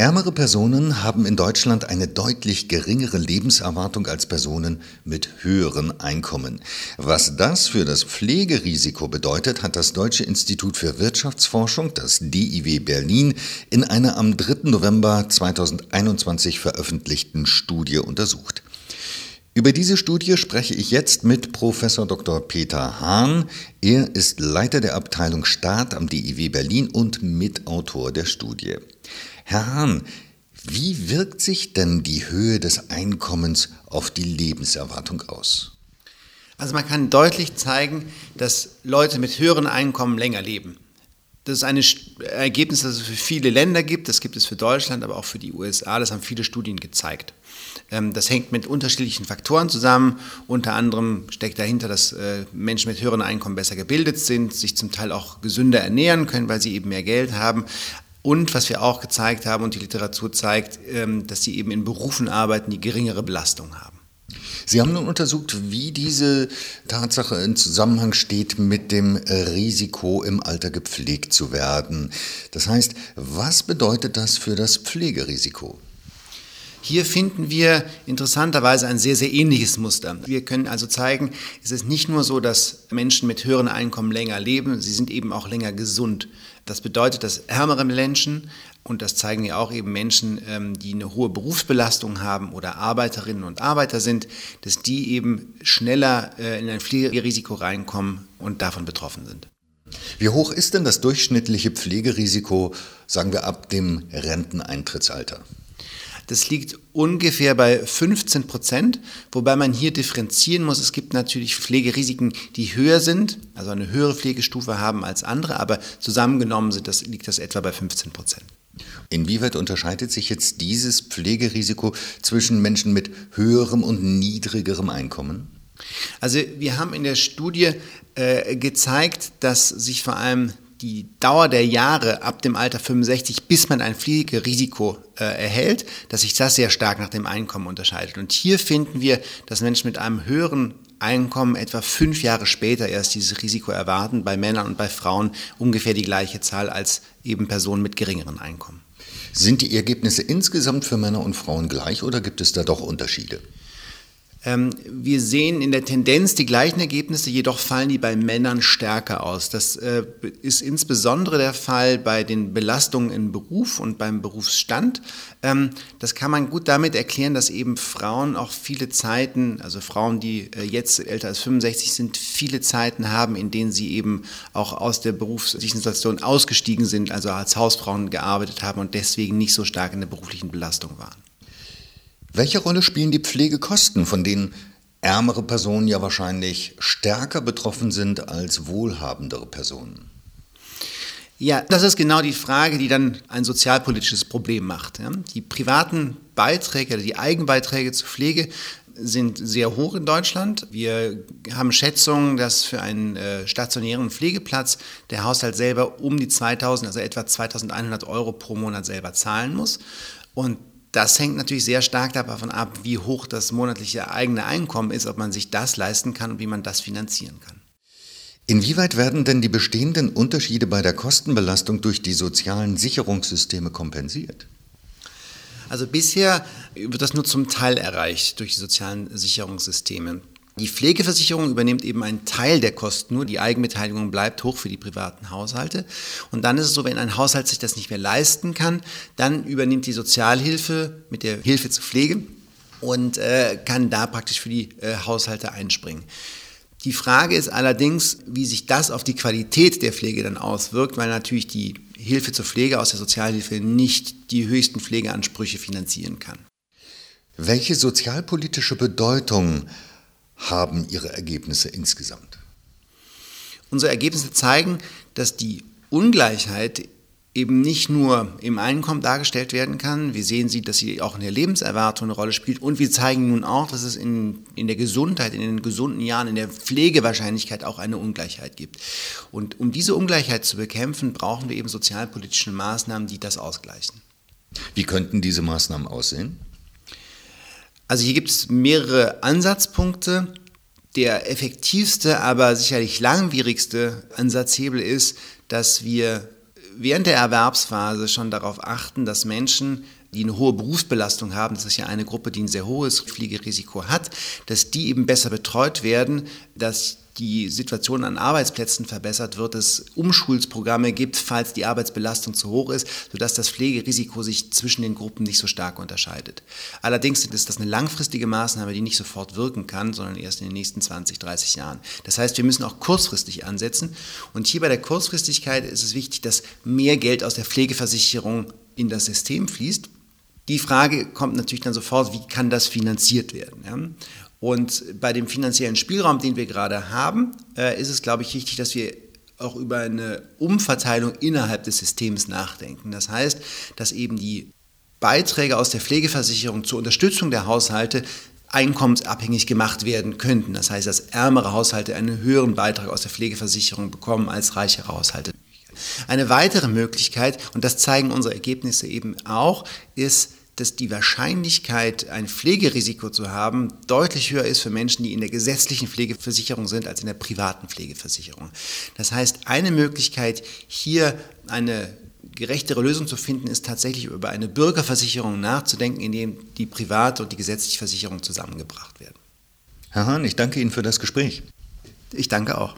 Ärmere Personen haben in Deutschland eine deutlich geringere Lebenserwartung als Personen mit höheren Einkommen. Was das für das Pflegerisiko bedeutet, hat das Deutsche Institut für Wirtschaftsforschung, das DIW Berlin, in einer am 3. November 2021 veröffentlichten Studie untersucht. Über diese Studie spreche ich jetzt mit Professor Dr. Peter Hahn. Er ist Leiter der Abteilung Staat am DIW Berlin und Mitautor der Studie. Herr Hahn, wie wirkt sich denn die Höhe des Einkommens auf die Lebenserwartung aus? Also man kann deutlich zeigen, dass Leute mit höheren Einkommen länger leben. Das ist ein Ergebnis, das es für viele Länder gibt. Das gibt es für Deutschland, aber auch für die USA. Das haben viele Studien gezeigt. Ähm, das hängt mit unterschiedlichen Faktoren zusammen. Unter anderem steckt dahinter, dass äh, Menschen mit höheren Einkommen besser gebildet sind, sich zum Teil auch gesünder ernähren können, weil sie eben mehr Geld haben. Und was wir auch gezeigt haben und die Literatur zeigt, ähm, dass sie eben in Berufen arbeiten, die geringere Belastung haben. Sie haben nun untersucht, wie diese Tatsache in Zusammenhang steht mit dem Risiko, im Alter gepflegt zu werden. Das heißt, was bedeutet das für das Pflegerisiko? Hier finden wir interessanterweise ein sehr, sehr ähnliches Muster. Wir können also zeigen, es ist nicht nur so, dass Menschen mit höheren Einkommen länger leben, sie sind eben auch länger gesund. Das bedeutet, dass ärmere Menschen, und das zeigen ja auch eben Menschen, ähm, die eine hohe Berufsbelastung haben oder Arbeiterinnen und Arbeiter sind, dass die eben schneller äh, in ein Pflegerisiko reinkommen und davon betroffen sind. Wie hoch ist denn das durchschnittliche Pflegerisiko, sagen wir, ab dem Renteneintrittsalter? Das liegt ungefähr bei 15 Prozent, wobei man hier differenzieren muss. Es gibt natürlich Pflegerisiken, die höher sind, also eine höhere Pflegestufe haben als andere, aber zusammengenommen sind das, liegt das etwa bei 15 Prozent. Inwieweit unterscheidet sich jetzt dieses Pflegerisiko zwischen Menschen mit höherem und niedrigerem Einkommen? Also wir haben in der Studie äh, gezeigt, dass sich vor allem die Dauer der Jahre ab dem Alter 65, bis man ein Pflegerisiko äh, erhält, dass sich das sehr stark nach dem Einkommen unterscheidet. Und hier finden wir, dass Menschen mit einem höheren Einkommen etwa fünf Jahre später erst dieses Risiko erwarten, bei Männern und bei Frauen ungefähr die gleiche Zahl als eben Personen mit geringeren Einkommen. Sind die Ergebnisse insgesamt für Männer und Frauen gleich oder gibt es da doch Unterschiede? Ähm, wir sehen in der Tendenz die gleichen Ergebnisse, jedoch fallen die bei Männern stärker aus. Das äh, ist insbesondere der Fall bei den Belastungen im Beruf und beim Berufsstand. Ähm, das kann man gut damit erklären, dass eben Frauen auch viele Zeiten, also Frauen, die äh, jetzt älter als 65 sind, viele Zeiten haben, in denen sie eben auch aus der beruflichen Situation ausgestiegen sind, also als Hausfrauen gearbeitet haben und deswegen nicht so stark in der beruflichen Belastung waren. Welche Rolle spielen die Pflegekosten, von denen ärmere Personen ja wahrscheinlich stärker betroffen sind als wohlhabendere Personen? Ja, das ist genau die Frage, die dann ein sozialpolitisches Problem macht. Die privaten Beiträge, die Eigenbeiträge zur Pflege sind sehr hoch in Deutschland. Wir haben Schätzungen, dass für einen äh, stationären Pflegeplatz der Haushalt selber um die 2000, also etwa 2100 Euro pro Monat selber zahlen muss. Und das hängt natürlich sehr stark davon ab, wie hoch das monatliche eigene Einkommen ist, ob man sich das leisten kann und wie man das finanzieren kann. Inwieweit werden denn die bestehenden Unterschiede bei der Kostenbelastung durch die sozialen Sicherungssysteme kompensiert? Also bisher wird das nur zum Teil erreicht durch die sozialen Sicherungssysteme. Die Pflegeversicherung übernimmt eben einen Teil der Kosten, nur die Eigenbeteiligung bleibt hoch für die privaten Haushalte. Und dann ist es so, wenn ein Haushalt sich das nicht mehr leisten kann, dann übernimmt die Sozialhilfe mit der Hilfe zur Pflege und äh, kann da praktisch für die äh, Haushalte einspringen. Die Frage ist allerdings, wie sich das auf die Qualität der Pflege dann auswirkt, weil natürlich die Hilfe zur Pflege aus der Sozialhilfe nicht die höchsten Pflegeansprüche finanzieren kann. Welche sozialpolitische Bedeutung haben Ihre Ergebnisse insgesamt? Unsere Ergebnisse zeigen, dass die Ungleichheit eben nicht nur im Einkommen dargestellt werden kann. Wir sehen sie, dass sie auch in der Lebenserwartung eine Rolle spielt. Und wir zeigen nun auch, dass es in, in der Gesundheit, in den gesunden Jahren, in der Pflegewahrscheinlichkeit auch eine Ungleichheit gibt. Und um diese Ungleichheit zu bekämpfen, brauchen wir eben sozialpolitische Maßnahmen, die das ausgleichen. Wie könnten diese Maßnahmen aussehen? Also hier gibt es mehrere Ansatzpunkte. Der effektivste, aber sicherlich langwierigste Ansatzhebel ist, dass wir während der Erwerbsphase schon darauf achten, dass Menschen, die eine hohe Berufsbelastung haben, das ist ja eine Gruppe, die ein sehr hohes Fliegerisiko hat, dass die eben besser betreut werden, dass die Situation an Arbeitsplätzen verbessert wird, es Umschulsprogramme gibt, falls die Arbeitsbelastung zu hoch ist, sodass das Pflegerisiko sich zwischen den Gruppen nicht so stark unterscheidet. Allerdings ist das eine langfristige Maßnahme, die nicht sofort wirken kann, sondern erst in den nächsten 20, 30 Jahren. Das heißt, wir müssen auch kurzfristig ansetzen. Und hier bei der Kurzfristigkeit ist es wichtig, dass mehr Geld aus der Pflegeversicherung in das System fließt. Die Frage kommt natürlich dann sofort, wie kann das finanziert werden? Ja? Und bei dem finanziellen Spielraum, den wir gerade haben, äh, ist es, glaube ich, wichtig, dass wir auch über eine Umverteilung innerhalb des Systems nachdenken. Das heißt, dass eben die Beiträge aus der Pflegeversicherung zur Unterstützung der Haushalte einkommensabhängig gemacht werden könnten. Das heißt, dass ärmere Haushalte einen höheren Beitrag aus der Pflegeversicherung bekommen als reichere Haushalte. Eine weitere Möglichkeit, und das zeigen unsere Ergebnisse eben auch, ist, dass die Wahrscheinlichkeit, ein Pflegerisiko zu haben, deutlich höher ist für Menschen, die in der gesetzlichen Pflegeversicherung sind, als in der privaten Pflegeversicherung. Das heißt, eine Möglichkeit, hier eine gerechtere Lösung zu finden, ist tatsächlich über eine Bürgerversicherung nachzudenken, in dem die private und die gesetzliche Versicherung zusammengebracht werden. Herr Hahn, ich danke Ihnen für das Gespräch. Ich danke auch.